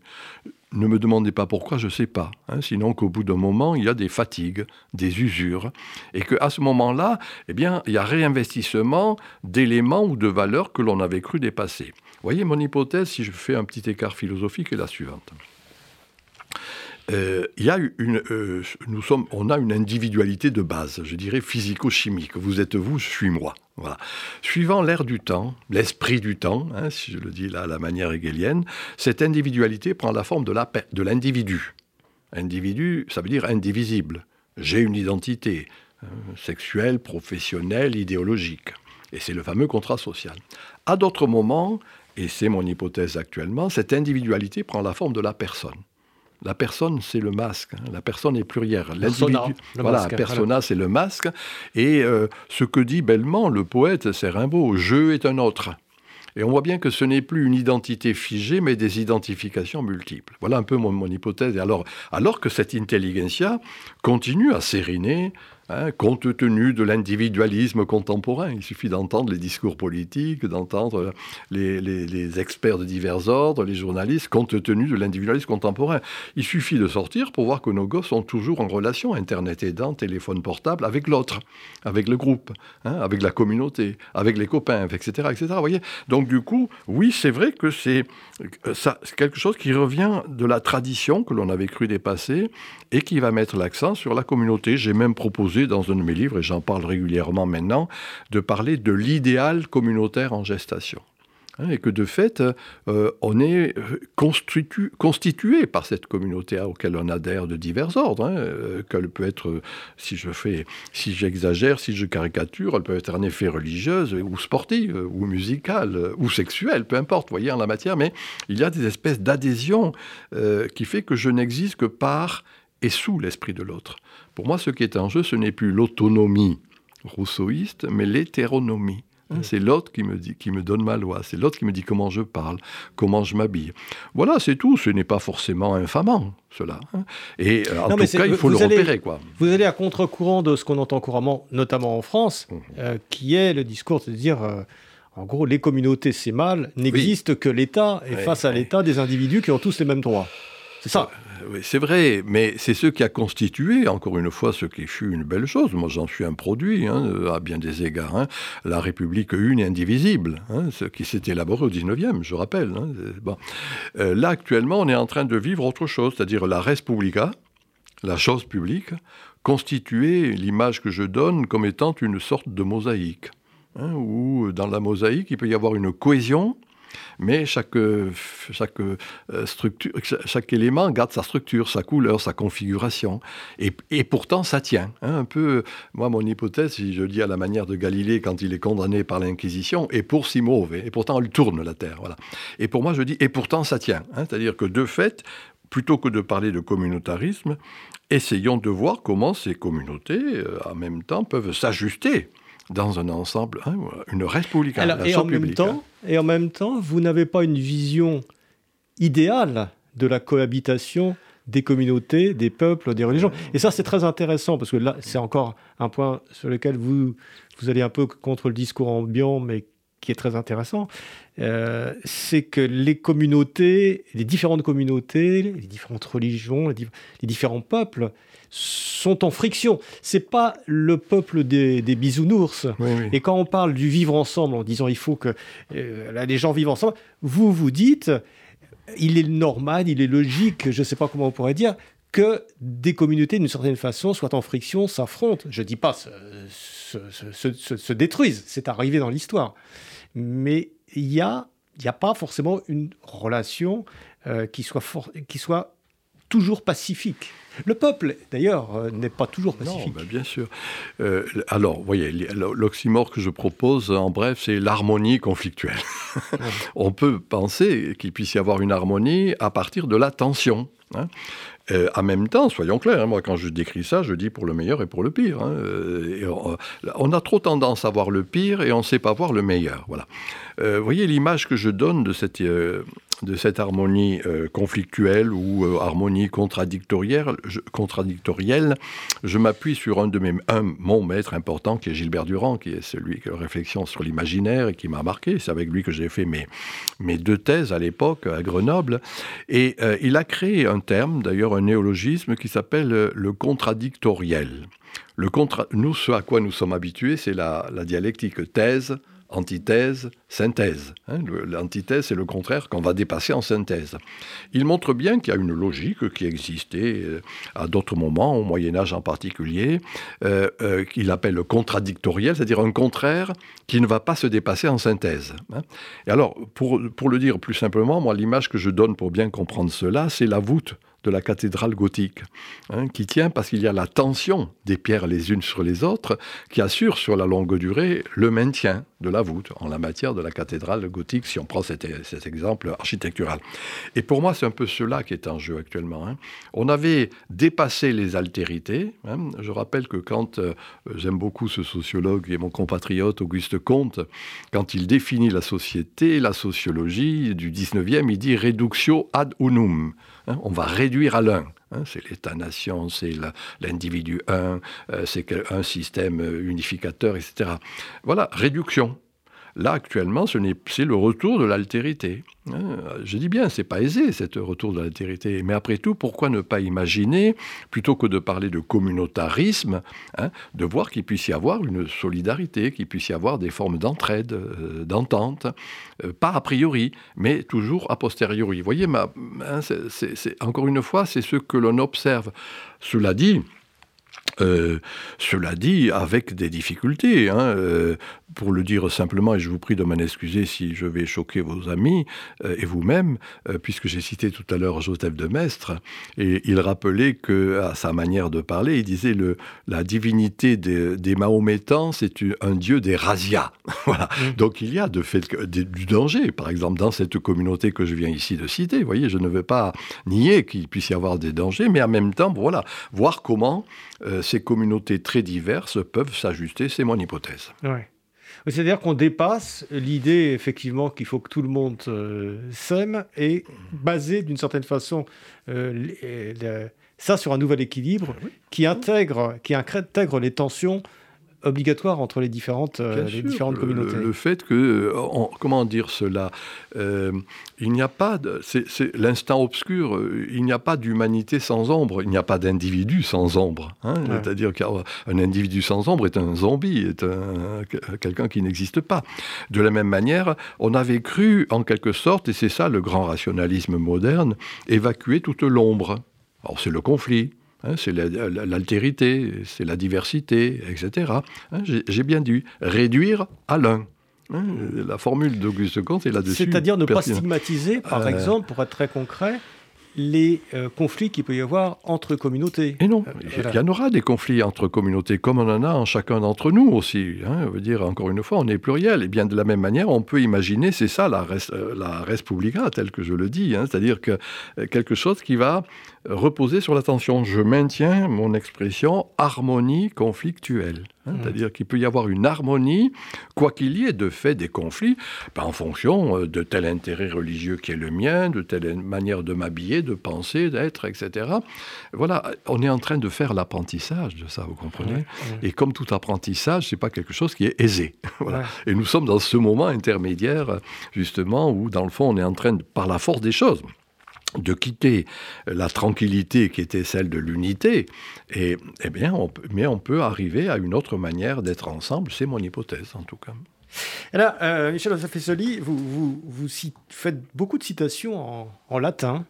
Ne me demandez pas pourquoi, je ne sais pas. Hein. sinon qu'au bout d'un moment, il y a des fatigues, des usures, et qu'à ce moment-là, eh bien, il y a réinvestissement d'éléments ou de valeurs que l'on avait cru dépasser. Voyez, mon hypothèse, si je fais un petit écart philosophique, est la suivante. Euh, y a une, euh, nous sommes, on a une individualité de base, je dirais physico-chimique. Vous êtes vous, je suis moi. Voilà. Suivant l'ère du temps, l'esprit du temps, hein, si je le dis là à la manière hegelienne, cette individualité prend la forme de l'individu. Individu, ça veut dire indivisible. J'ai une identité hein, sexuelle, professionnelle, idéologique. Et c'est le fameux contrat social. À d'autres moments, et c'est mon hypothèse actuellement, cette individualité prend la forme de la personne. La personne, c'est le masque. Hein. La personne est plurielle. Persona, voilà, persona, c'est le masque. Et euh, ce que dit bellement le poète, c'est Rimbaud, je est un autre. Et on voit bien que ce n'est plus une identité figée, mais des identifications multiples. Voilà un peu mon, mon hypothèse. alors, alors que cette intelligentsia continue à s'ériner Hein, compte tenu de l'individualisme contemporain. Il suffit d'entendre les discours politiques, d'entendre les, experts de divers ordres, les journalistes, compte tenu de l'individualisme contemporain. Il suffit de sortir pour voir que nos gosses sont toujours en relation, Internet aidant, téléphone portable, avec l'autre, avec le groupe, hein, avec la communauté, avec les copains, etc. etc. Donc du coup, oui, c'est vrai que c'est quelque chose qui revient de la tradition que l'on avait cru dépasser et qui va mettre l'accent sur la communauté. J'ai même proposé dans un de mes livres, et j'en parle régulièrement maintenant, de parler de l'idéal communautaire en gestation hein, et que de fait, euh, on est euh, constitué par cette communauté à laquelle on adhère de divers ordres. Hein, euh, qu'elle peut être, si je fais, si j'exagère, si je caricature, elle peut être en effet religieuse ou sportive ou musicale ou sexuelle, peu importe, voyez en la matière. Mais il y a des espèces d'adhésion qui fait que je n'existe que par et sous l'esprit de l'autre. Pour moi, ce qui est en jeu, ce n'est plus l'autonomie rousseauiste, mais l'hétéronomie. Hein, mm. C'est l'autre qui me dit, qui me donne ma loi. C'est l'autre qui me dit comment je parle, comment je m'habille. Voilà, c'est tout. Ce n'est pas forcément infamant, cela. Hein. Et euh, en tout cas, il faut le repérer, quoi. Vous allez à contre-courant de ce qu'on entend couramment, notamment en France, mm. euh, qui est le discours de dire. Euh, en gros, les communautés, c'est mal, n'existe que l'État, et face à l'État, des individus qui ont tous les mêmes droits. C'est ça. Oui, c'est vrai, mais c'est ce qui a constitué, encore une fois, ce qui fut une belle chose. Moi, j'en suis un produit, hein, à bien des égards. Hein. La République une et indivisible, hein, ce qui s'est élaboré au 19e, je rappelle. Euh, là, actuellement, on est en train de vivre autre chose, c'est-à-dire la res publica, la chose publique, constituer l'image que je donne comme étant une sorte de mosaïque. où dans la mosaïque, il peut y avoir une cohésion, mais chaque, chaque, euh, structure, chaque élément garde sa structure, sa couleur, sa configuration. Et, et pourtant, ça tient. Hein, un peu, moi, mon hypothèse, si je dis à la manière de Galilée quand il est condamné par l'Inquisition, et pour si mauvais, et pourtant, elle tourne la Terre. Voilà. Et pour moi, je dis, et pourtant, ça tient. Hein, C'est-à-dire que de fait, plutôt que de parler de communautarisme, essayons de voir comment ces communautés, euh, en même temps, peuvent s'ajuster dans un ensemble, hein, une république, et, en même temps, hein. et en même temps, vous n'avez pas une vision idéale de la cohabitation des communautés, des peuples, des religions. Et ça, c'est très intéressant, parce que là, c'est encore un point sur lequel vous, vous allez un peu contre le discours ambiant, mais qui est très intéressant, euh, c'est que les communautés, les différentes communautés, les différentes religions, les, différents peuples sont en friction. C'est pas le peuple des, bisounours. Et quand on parle du vivre ensemble, en disant il faut que euh, les gens vivent ensemble, vous vous dites, il est normal, il est logique, je ne sais pas comment on pourrait dire, que des communautés, d'une certaine façon, soient en friction, s'affrontent. Je ne dis pas se, détruisent, c'est arrivé dans l'histoire. Mais il n'y a, a pas forcément une relation euh, qui, soit qui soit toujours pacifique. Le peuple, d'ailleurs, euh, n'est pas toujours pacifique. Non, ben, bien sûr. Euh, alors, vous voyez, l'oxymore que je propose, en bref, c'est l'harmonie conflictuelle. On peut penser qu'il puisse y avoir une harmonie à partir de la tension. Hein. Euh, en même temps, soyons clairs, hein, moi quand je décris ça, je dis pour le meilleur et pour le pire. Hein. on, a trop tendance à voir le pire et on ne sait pas voir le meilleur. Voilà. Vous voyez l'image que je donne de cette de cette harmonie euh, conflictuelle ou euh, harmonie contradictorielle, je, je m'appuie sur un de mes, un, mon maître important qui est Gilbert Durand, qui est celui qui réflexion sur l'imaginaire et qui m'a marqué. C'est avec lui que j'ai fait mes, mes deux thèses à l'époque à Grenoble. Et euh, il a créé un terme, d'ailleurs un néologisme, qui s'appelle le contradictoriel. Le contra... Nous, ce à quoi nous sommes habitués, c'est la, la dialectique thèse, antithèse, synthèse. Hein, l'antithèse, c'est le contraire qu'on va dépasser en synthèse. Il montre bien qu'il y a une logique qui existait euh, à d'autres moments, au Moyen Âge en particulier, euh, euh, qu'il appelle le contradictoriel, c'est-à-dire un contraire qui ne va pas se dépasser en synthèse. Hein. Et alors, pour, pour le dire plus simplement, moi, l'image que je donne pour bien comprendre cela, c'est la voûte de la cathédrale gothique, hein, qui tient parce qu'il y a la tension des pierres les unes sur les autres, qui assure sur la longue durée le maintien de la voûte en la matière de la cathédrale gothique, si on prend cet, exemple architectural. Et pour moi, c'est un peu cela qui est en jeu actuellement. Hein. On avait dépassé les altérités. Hein. Je rappelle que quand, euh, j'aime beaucoup ce sociologue et mon compatriote Auguste Comte, quand il définit la société, la sociologie du 19e, il dit reductio ad unum. Hein, on va réduire à l'un. Hein, c'est l'État-nation, c'est l'individu un, euh, c'est un système unificateur, etc. Voilà, réduction. Là, actuellement, c'est le retour de l'altérité. Hein. Je dis bien, c'est pas aisé, ce retour de l'altérité. Mais après tout, pourquoi ne pas imaginer, plutôt que de parler de communautarisme, hein, de voir qu'il puisse y avoir une solidarité, qu'il puisse y avoir des formes d'entraide, euh, d'entente, euh, pas a priori, mais toujours a posteriori. Vous voyez, hein, encore une fois, c'est ce que l'on observe. Cela dit, euh, cela dit, avec des difficultés. Pour le dire simplement, et je vous prie de m'en excuser si je vais choquer vos amis euh, et vous-même, puisque j'ai cité tout à l'heure Joseph de Maistre, et il rappelait que, à sa manière de parler, il disait le, la divinité des, des Mahométans, c'est un dieu des razzias. voilà. Mmh. Donc il y a de fait du danger, par exemple, dans cette communauté que je viens ici de citer. Vous voyez, je ne veux pas nier qu'il puisse y avoir des dangers, mais en même temps, voilà, voir comment ces communautés très diverses peuvent s'ajuster, c'est mon hypothèse. C'est-à-dire qu'on dépasse l'idée, effectivement, qu'il faut que tout le monde euh, s'aime et baser d'une certaine façon euh, ça sur un nouvel équilibre qui, intègre, qui intègre les tensions obligatoire entre les différentes, euh, les différentes communautés. Le, fait que, euh, comment dire cela euh, Il n'y a pas, c'est l'instant obscur, il n'y a pas d'humanité sans ombre, il n'y a pas d'individu sans ombre. Hein. C'est-à-dire qu'un individu sans ombre est un zombie, est quelqu'un qui n'existe pas. De la même manière, on avait cru, en quelque sorte, et c'est ça le grand rationalisme moderne, évacuer toute l'ombre. Alors c'est le conflit, Hein, c'est l'altérité, c'est la diversité, etc. Hein, j'ai bien dit réduire à l'un. Hein, la formule d'Auguste Comte est là-dessus. C'est-à-dire ne pas stigmatiser, par euh, exemple, pour être très concret, les euh, conflits qu'il peut y avoir entre communautés. Et non, euh, il y en aura des conflits entre communautés, comme on en a en chacun d'entre nous aussi. Hein, veut dire, encore une fois, on est pluriel. Et bien de la même manière, on peut imaginer, c'est ça la res, la res publica, tel que je le dis, hein, c'est-à-dire que quelque chose qui va reposer sur l'attention. Je maintiens mon expression harmonie conflictuelle. Hein, mmh. C'est-à-dire qu'il peut y avoir une harmonie, quoi qu'il y ait de fait des conflits, ben, en fonction de tel intérêt religieux qui est le mien, de telle manière de m'habiller, de penser, d'être, etc. Voilà, on est en train de faire l'apprentissage de ça, vous comprenez? Et comme tout apprentissage, c'est pas quelque chose qui est aisé. voilà. Et nous sommes dans ce moment intermédiaire, justement, où dans le fond, on est en train, de, par la force des choses, de quitter la tranquillité qui était celle de l'unité, et, eh bien, mais on peut arriver à une autre manière d'être ensemble, c'est mon hypothèse en tout cas. Alors, euh, Michel Fessoli, vous, vous, vous, faites beaucoup de citations en, en latin.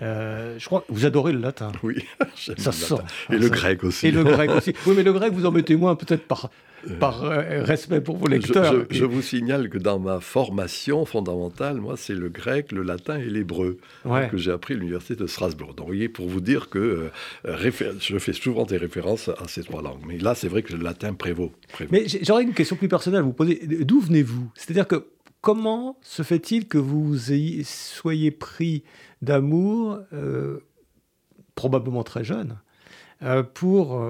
je crois que vous adorez le latin. Oui, ça sent. Et le grec aussi. Et le grec aussi. Oui, mais le grec, vous en mettez moins peut-être par, par euh, respect pour vos lecteurs. Je, vous signale que dans ma formation fondamentale, moi, c'est le grec, le latin et l'hébreu que j'ai appris à l'université de Strasbourg. Donc, vous voyez, pour vous dire que euh, je fais souvent des références à ces trois langues. Mais là, c'est vrai que le latin prévaut. Mais j'aurais une question plus personnelle à vous poser. D'où venez-vous? C'est-à-dire que comment se fait-il que vous soyez pris d'amour, euh, probablement très jeune, pour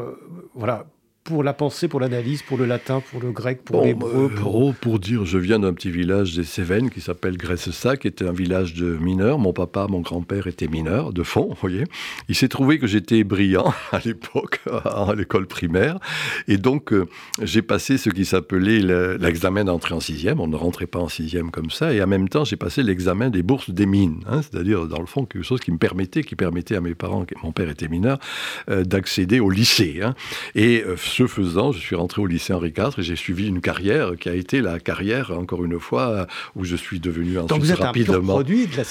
voilà pour la pensée, pour l'analyse, pour le latin, pour le grec, pour l'hébreu pour... Oh, pour dire, je viens d'un petit village des Cévennes qui s'appelle Grèce-Sac, qui était un village de mineurs. Mon papa, mon grand-père étaient mineurs, de fond, vous voyez. Il s'est trouvé que j'étais brillant à l'époque, à l'école primaire. Et donc, euh, j'ai passé ce qui s'appelait l'examen d'entrée en sixième. On ne rentrait pas en sixième comme ça. Et en même temps, j'ai passé l'examen des bourses des mines. Hein. C'est-à-dire, dans le fond, quelque chose qui me permettait, qui permettait à mes parents, mon père était mineur, euh, d'accéder au lycée. Hein. Et euh, ce faisant, je suis rentré au lycée Henri IV et j'ai suivi une carrière qui a été la carrière, encore une fois, où je suis devenu ensuite Donc vous êtes rapidement. Un produit de la,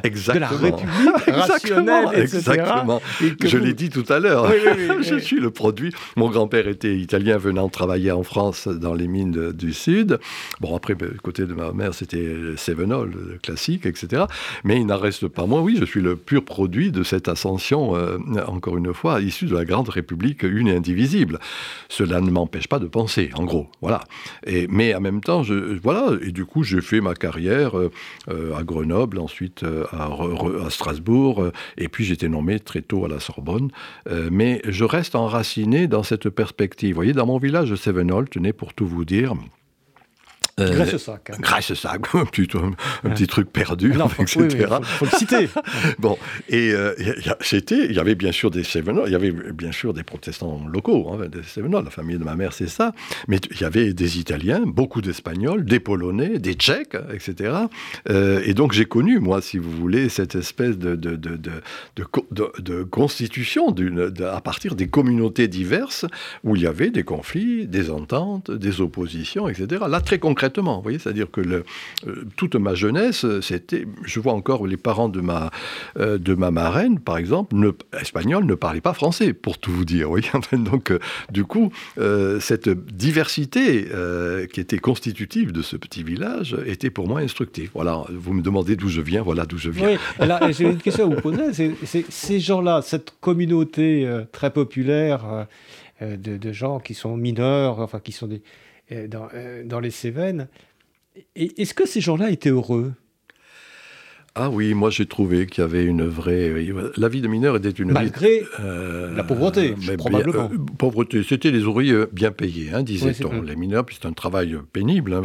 de la République rationnelle, exactement. Je l'ai dit tout à l'heure. je suis le produit. Mon grand-père était italien venant travailler en France dans les mines du Sud. Bon, après, ben, côté de ma mère, c'était Sévenol, classique, etc. Mais il n'en reste pas moins. Oui, je suis le pur produit de cette ascension, euh, encore une fois, issue de la grande République une et indivisible. Cela ne m'empêche pas de penser, en gros. Voilà. Et, mais en même temps, je, voilà. Et du coup, j'ai fait ma carrière euh, euh, à Grenoble, ensuite euh, à, Strasbourg, et puis j'étais nommé très tôt à la Sorbonne. mais je reste enraciné dans cette perspective. Voyez, dans mon village de Sevenol, tenez pour tout vous dire, grâce sac. Grâce sac, un, petit, un, petit truc perdu, etc. Il faut, le citer. bon, et euh, c'était, il y avait bien sûr des Sévenols, il y avait bien sûr des protestants locaux, hein, des la famille de ma mère, c'est ça, mais il y avait des Italiens, beaucoup d'Espagnols, des Polonais, des Tchèques, etc. Euh, et donc j'ai connu, moi, si vous voulez, cette espèce de, de, de, de, de constitution à partir des communautés diverses où il y avait des conflits, des ententes, des oppositions, etc. Là, très concrètement, voyez, c'est-à-dire que euh, toute ma jeunesse, c'était, je vois encore les parents de ma, euh, de ma marraine, par exemple, ne, ne parlaient pas français, pour tout vous dire. Vous Donc, euh, du coup, cette diversité qui était constitutive de ce petit village était pour moi instructive. Voilà, vous me demandez d'où je viens, voilà d'où je viens. J'ai une question à vous poser. Ces gens-là, cette communauté très populaire de, de, gens qui sont mineurs, enfin qui sont des, dans, euh, dans les Cévennes. Est-ce que ces gens-là étaient heureux? Ah oui, moi j'ai trouvé qu'il y avait une vraie. La vie de mineur était une Malgré la pauvreté, probablement. pauvreté, c'était les ouvriers bien payés, hein, disait-on. les mineurs, puis c'est un travail pénible, hein,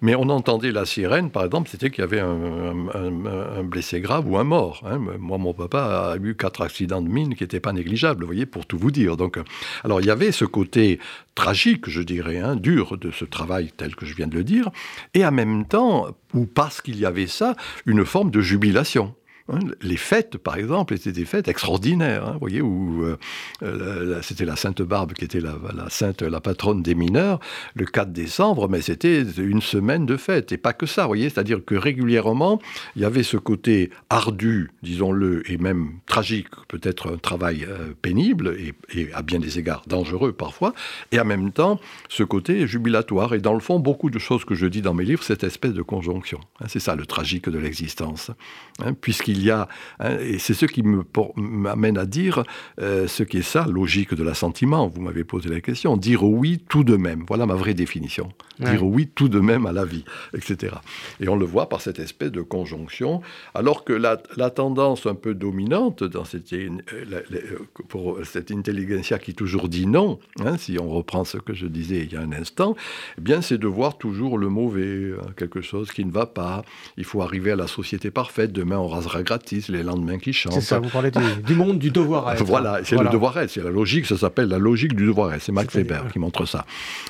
mais on entendait la sirène, par exemple, c'était qu'il y avait un, blessé grave ou un mort. Hein. Moi, mon papa a eu quatre accidents de mine qui n'étaient pas négligeables, vous voyez, pour tout vous dire. Donc, alors il y avait ce côté tragique, je dirais, hein, dur de ce travail tel que je viens de le dire, et en même temps, ou parce qu'il y avait ça, une forme de jubilation. Hein, les fêtes, par exemple, étaient des fêtes extraordinaires. Hein, voyez, où euh, euh, c'était la Sainte Barbe qui était la, sainte, la patronne des mineurs, le 4 décembre, mais c'était une semaine de fête. Et pas que ça, voyez, c'est-à-dire que régulièrement, il y avait ce côté ardu, disons-le, et même tragique, peut-être un travail euh, pénible et, à bien des égards dangereux parfois, et en même temps, ce côté jubilatoire. Et dans le fond, beaucoup de choses que je dis dans mes livres, cette espèce de conjonction. Hein, c'est ça le tragique de l'existence. puisqu'il il y a, hein, et c'est ce qui m'amène à dire euh, ce qui est ça, logique de l'assentiment. Vous m'avez posé la question. Dire oui tout de même. Voilà ma vraie définition. Dire oui tout de même à la vie, etc. Et on le voit par cette espèce de conjonction, alors que la, tendance un peu dominante dans cette, euh, pour cette intelligentsia qui toujours dit non, hein, si on reprend ce que je disais il y a un instant, eh bien c'est de voir toujours le mauvais, hein, quelque chose qui ne va pas. Il faut arriver à la société parfaite. Demain on rasera gratis, les lendemains qui chantent. C'est ça, vous parlez du, monde du devoir-être. Voilà, c'est le devoir-être, c'est la logique, ça s'appelle la logique du devoir-être. C'est Max Weber qui montre ça.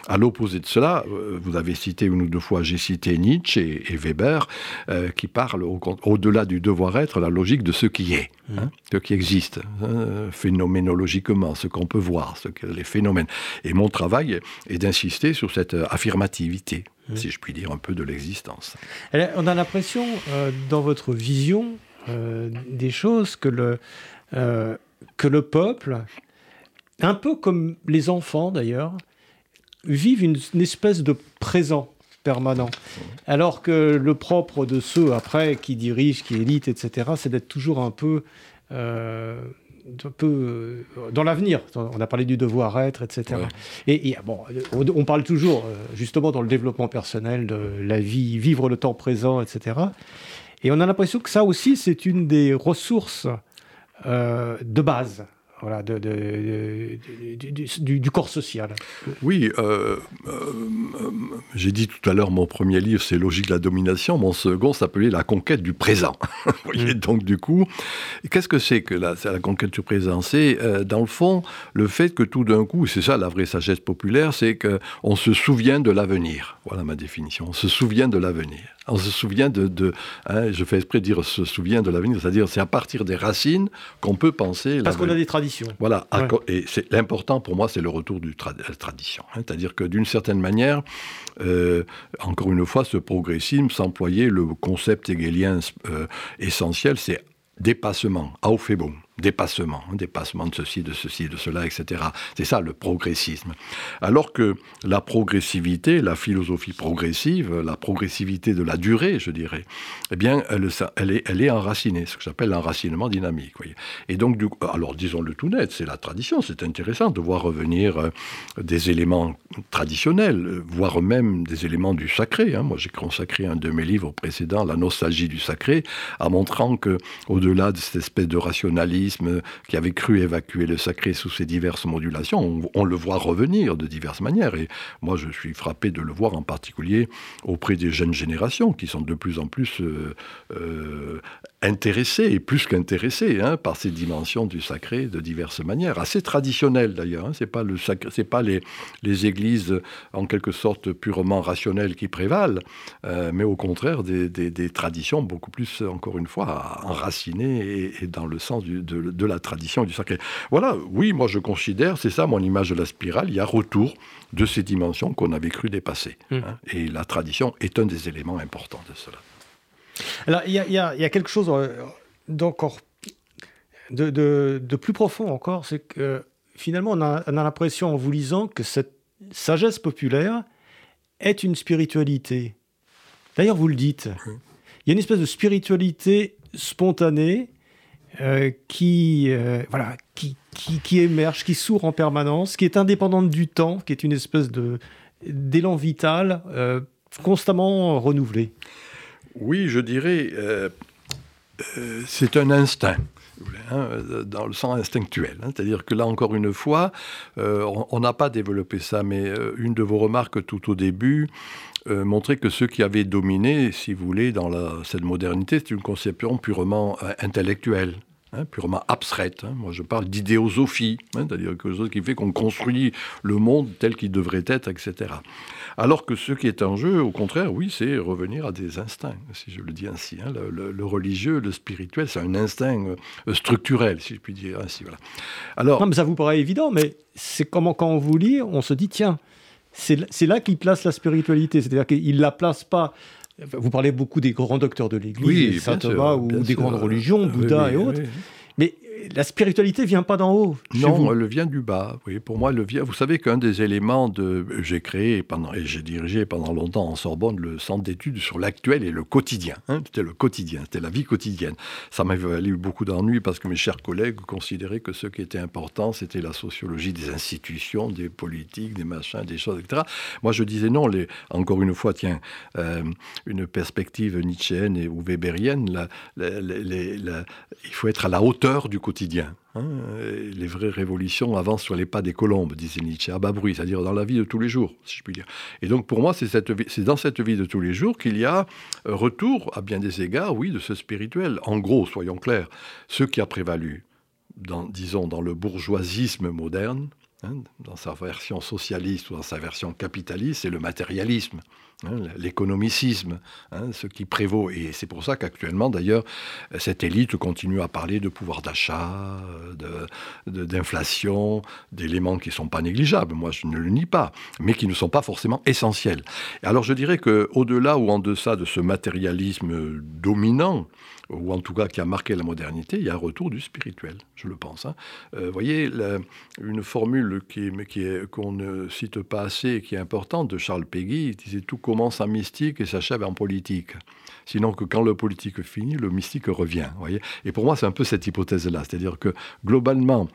À l'opposé de cela, euh, vous avez cité une ou deux fois, j'ai cité Nietzsche et, Weber, euh, qui parlent au-delà du devoir-être, la logique de ce qui est, mmh. hein, ce qui existe, hein, phénoménologiquement, ce qu'on peut voir, ce que, les phénomènes. Et mon travail est d'insister sur cette affirmativité mmh. si je puis dire, un peu de l'existence. On a l'impression, euh, dans votre vision, des choses que le, que le peuple, un peu comme les enfants d'ailleurs, vivent une, espèce de présent permanent. Alors que le propre de ceux après qui dirigent, qui élitent, etc., c'est d'être toujours un peu, euh, un peu euh, dans l'avenir. On a parlé du devoir être, etc. Et, bon, on parle toujours, euh, justement, dans le développement personnel de la vie, vivre le temps présent, etc. Et on a l'impression que ça aussi, c'est une des ressources de base voilà, de, du, corps social. Oui, euh, euh, j'ai dit tout à l'heure, mon premier livre, c'est Logique de la domination. Mon second s'appelait La conquête du présent. Vous voyez, mm. donc du coup, qu'est-ce que c'est que la, la conquête du présent? C'est, euh, dans le fond, le fait que tout d'un coup, c'est ça la vraie sagesse populaire, c'est qu'on se souvient de l'avenir. Voilà ma définition. On se souvient de l'avenir on se souvient de, hein, je fais exprès de dire se souvient de l'avenir, c'est-à-dire c'est à partir des racines qu'on peut penser. Parce qu'on a des traditions. Voilà, et c'est l'important pour moi, c'est le retour de la tradition. Hein. c'est-à-dire que d'une certaine manière, euh, encore une fois, ce progressisme, s'employer le concept hegelien euh, essentiel, c'est dépassement, Aufhebung dépassement, hein, dépassement de ceci, de ceci, de cela, etc. C'est ça le progressisme. Alors que la progressivité, la philosophie progressive, la progressivité de la durée, je dirais, eh bien, elle, est, enracinée, ce que j'appelle l'enracinement dynamique. Et donc, alors disons-le tout net, c'est la tradition, c'est intéressant de voir revenir euh, des éléments traditionnels, voire même des éléments du sacré. Hein. Moi, j'ai consacré un de mes livres précédents, La nostalgie du sacré, en montrant que, au-delà de cette espèce de rationalisme, qui avait cru évacuer le sacré sous ses diverses modulations, on, le voit revenir de diverses manières. Et moi, je suis frappé de le voir en particulier auprès des jeunes générations qui sont de plus en plus euh, euh, intéressés, et plus qu'intéressés, hein, par ces dimensions du sacré de diverses manières, assez traditionnelles d'ailleurs. Hein. C'est pas le c'est pas les, les églises en quelque sorte purement rationnelles qui prévalent, euh, mais au contraire des, des, traditions beaucoup plus, encore une fois, enracinées et, et dans le sens du, de de, la tradition et du sacré. Voilà, oui, moi je considère, c'est ça mon image de la spirale, il y a retour de ces dimensions qu'on avait cru dépasser. Mmh. Hein, et la tradition est un des éléments importants de cela. Alors, il y, a, quelque chose euh, d'encore de, plus profond encore, c'est que finalement, on a, on a l'impression en vous lisant que cette sagesse populaire est une spiritualité. D'ailleurs, vous le dites. Mmh. Il y a une espèce de spiritualité spontanée euh, qui, euh, voilà, qui, qui, émerge, qui sourd en permanence, qui est indépendante du temps, qui est une espèce de, d'élan vital euh, constamment renouvelé. Oui, je dirais, c'est un instinct. Hein, dans le sens instinctuel. Hein. C'est-à-dire que là, encore une fois, on n'a pas développé ça, mais une de vos remarques tout au début montrait que ceux qui avaient dominé, si vous voulez, dans cette modernité, c'est une conception purement intellectuelle. Hein, purement abstraite. Moi, je parle d'idéosophie, c'est-à-dire quelque chose qui fait qu'on construit le monde tel qu'il devrait être, etc. Alors que ce qui est en jeu, au contraire, oui, c'est revenir à des instincts, si je le dis ainsi. Le, religieux, le spirituel, c'est un instinct euh, structurel, si je puis dire ainsi. Voilà. Alors, non, mais ça vous paraît évident, mais c'est comment quand on vous lit, on se dit, tiens, c'est là qu'il place la spiritualité, c'est-à-dire qu'il ne la place pas vous parlez beaucoup des grands docteurs de l'Église, Saint Thomas ou des grandes religions, Bouddha et autres. La spiritualité vient pas d'en haut. Non, elle vient du bas. Oui, pour moi, elle vient. Vous savez qu'un des éléments de, j'ai créé pendant et j'ai dirigé pendant longtemps en Sorbonne le centre d'études sur l'actuel et le quotidien. Hein. c'était le quotidien, c'était la vie quotidienne. Ça m'avait valu beaucoup d'ennuis parce que mes chers collègues considéraient que ce qui était important, c'était la sociologie des institutions, des politiques, des machins, des choses, etc. Moi, je disais non. Les, encore une fois, tiens, euh, une perspective nietzschéenne ou weberienne. il faut être à la hauteur du quotidien. Hein. les vraies révolutions avancent sur les pas des colombes, disait Nietzsche, à bas bruit, c'est-à-dire dans la vie de tous les jours, si je puis dire. Et donc pour moi, c'est dans cette vie de tous les jours qu'il y a retour, à bien des égards, oui, de ce spirituel. En gros, soyons clairs, ce qui a prévalu, dans, disons, dans le bourgeoisisme moderne, hein, dans sa version socialiste ou dans sa version capitaliste, c'est le matérialisme. Hein, l'économicisme, hein, ce qui prévaut. Et c'est pour ça qu'actuellement, d'ailleurs, cette élite continue à parler de pouvoir d'achat, d'inflation, d'éléments qui ne sont pas négligeables, moi je ne le nie pas, mais qui ne sont pas forcément essentiels. Alors je dirais qu'au-delà ou en deçà de ce matérialisme dominant, ou en tout cas qui a marqué la modernité, il y a un retour du spirituel, je le pense. Hein. Euh, vous voyez, une formule qui, qu'on ne cite pas assez et qui est importante de Charles Péguy, il disait tout commence en mystique et s'achève en politique. Sinon que quand le politique finit, le mystique revient. Voyez et pour moi, c'est un peu cette hypothèse-là. C'est-à-dire que globalement,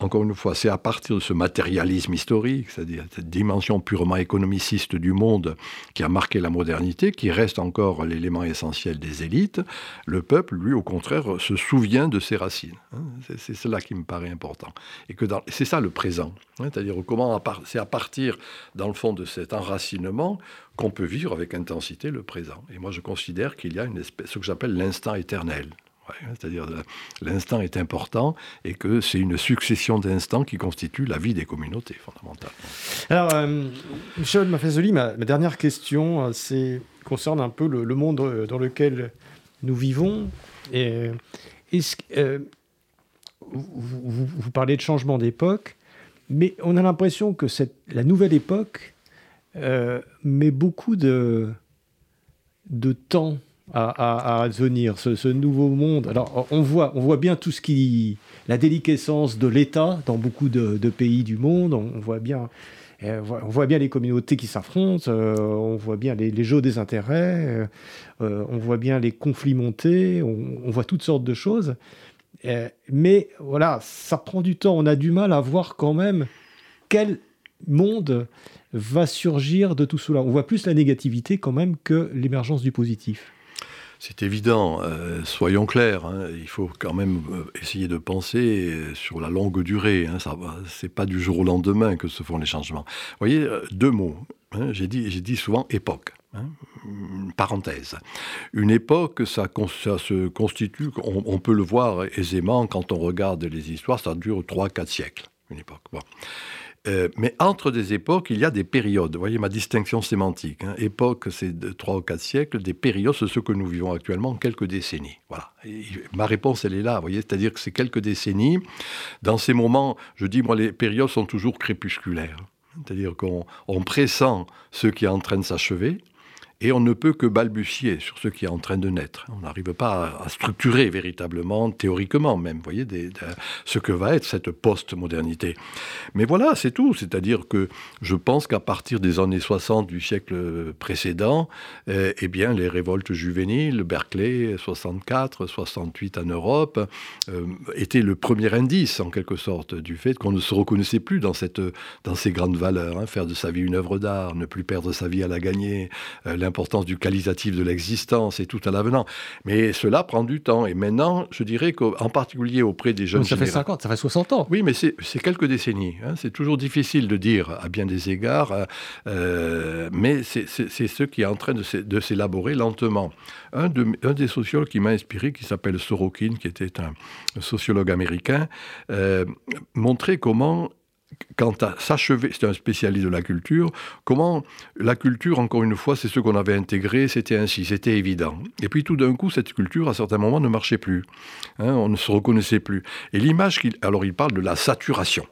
encore une fois, c'est à partir de ce matérialisme historique, c'est-à-dire cette dimension purement économiciste du monde qui a marqué la modernité, qui reste encore l'élément essentiel des élites, le peuple, lui, au contraire, se souvient de ses racines. Hein. C'est cela qui me paraît important. Et que c'est ça le présent. Hein. C'est-à-dire comment c'est à partir, dans le fond, de cet enracinement qu'on peut vivre avec intensité le présent. Et moi, je considère qu'il y a une espèce, ce que j'appelle l'instant éternel. C'est-à-dire l'instant est important et que c'est une succession d'instants qui constitue la vie des communautés, fondamentalement. Alors, euh, Michel Maffezoli, ma, ma, dernière question euh, concerne un peu le, monde euh, dans lequel nous vivons. Vous, vous, parlez de changement d'époque, mais on a l'impression que cette, la nouvelle époque met beaucoup de, de temps à, à, ce, nouveau monde. Alors, on voit, on voit bien tout ce qui. la déliquescence de l'État dans beaucoup de, pays du monde. On, voit bien. Euh, on voit bien les communautés qui s'affrontent, euh, on voit bien les, jeux des intérêts, euh, on voit bien les conflits monter, on, voit toutes sortes de choses. mais voilà, ça prend du temps. On a du mal à voir quand même quel monde va surgir de tout cela. On voit plus la négativité quand même que l'émergence du positif. C'est évident, euh, soyons clairs, hein, il faut quand même euh, essayer de penser sur la longue durée. Hein, Ce n'est pas du jour au lendemain que se font les changements. Vous voyez, euh, deux mots. Hein, j'ai dit, souvent époque. parenthèse. Une époque, ça, se constitue, on, peut le voir aisément quand on regarde les histoires, ça dure 3-4 siècles, une époque. Euh, mais entre des époques, il y a des périodes. Vous voyez ma distinction sémantique. Hein. Époque, c'est 3 ou 4 siècles. Des périodes, c'est ce que nous vivons actuellement, quelques décennies. Voilà. ma réponse, elle est là. Voyez, c'est-à-dire que c'est quelques décennies. Dans ces moments, je dis, moi, les périodes sont toujours crépusculaires. C'est-à-dire qu'on pressent ce qui est en train de s'achever et on ne peut que balbutier sur ce qui est en train de naître. On n'arrive pas à, structurer véritablement, théoriquement même, voyez, ce que va être cette post-modernité. Mais voilà, c'est tout. C'est-à-dire que je pense qu'à partir des années 60 du siècle précédent, eh, eh bien, les révoltes juvéniles, Berkeley, 64, 68 en Europe, euh, étaient le premier indice, en quelque sorte, du fait qu'on ne se reconnaissait plus dans, cette, dans ces grandes valeurs. Hein. faire de sa vie une œuvre d'art, ne plus perdre sa vie à la gagner, euh, l'importance du qualitatif de l'existence et tout à l'avenant. Mais cela prend du temps. Et maintenant, je dirais qu'en particulier auprès des jeunes... ça fait 50, ça fait 60 ans. Oui, mais c'est quelques décennies. Hein. C'est toujours difficile de dire à bien des égards, euh, euh, mais c'est ce qui est en train de s'élaborer lentement. Un, de, un, des sociologues qui m'a inspiré, qui s'appelle Sorokin, qui était un, sociologue américain, euh, montrait comment quant à s'achever, c'est un spécialiste de la culture, comment la culture, encore une fois, c'est ce qu'on avait intégré, c'était ainsi, c'était évident. Et puis tout d'un coup, cette culture, à certains moments, ne marchait plus. Hein, on ne se reconnaissait plus. Et l'image qu'il... Alors il parle de la saturation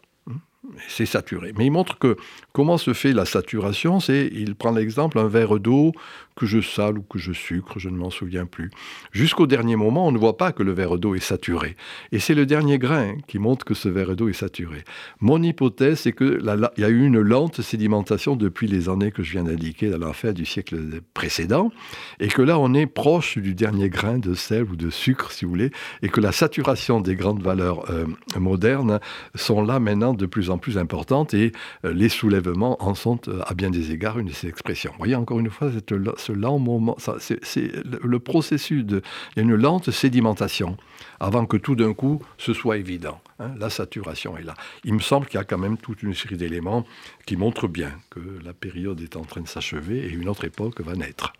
c'est saturé. Mais il montre que comment se fait la saturation, c'est, il prend l'exemple, un verre d'eau que je sale ou que je sucre, je ne m'en souviens plus. Jusqu'au dernier moment, on ne voit pas que le verre d'eau est saturé. Et c'est le dernier grain qui montre que ce verre d'eau est saturé. Mon hypothèse, c'est qu'il y a eu une lente sédimentation depuis les années que je viens d'indiquer dans la fin du siècle précédent, et que là, on est proche du dernier grain de sel ou de sucre, si vous voulez, et que la saturation des grandes valeurs euh, modernes sont là maintenant de plus en plus importantes, et euh, les soulèvements en sont euh, à bien des égards une de ces expressions. Vous voyez encore une fois cette ce lent moment, c'est le, processus de, il y a une lente sédimentation avant que tout d'un coup ce soit évident. Hein. la saturation est là. Il me semble qu'il y a quand même toute une série d'éléments qui montrent bien que la période est en train de s'achever et une autre époque va naître.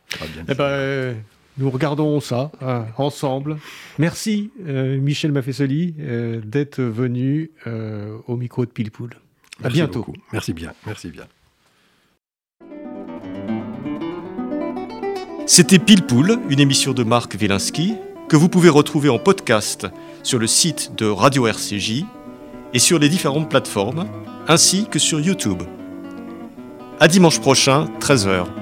eh ben, nous regardons ça hein, ensemble. Merci euh, Michel Maffesoli euh, d'être venu euh, au micro de Pilpoul. À bientôt. Merci bien, merci bien. C'était Pilpoul, une émission de Marc Wielinski que vous pouvez retrouver en podcast sur le site de Radio RCJ et sur les différentes plateformes, ainsi que sur YouTube. À dimanche prochain, 13h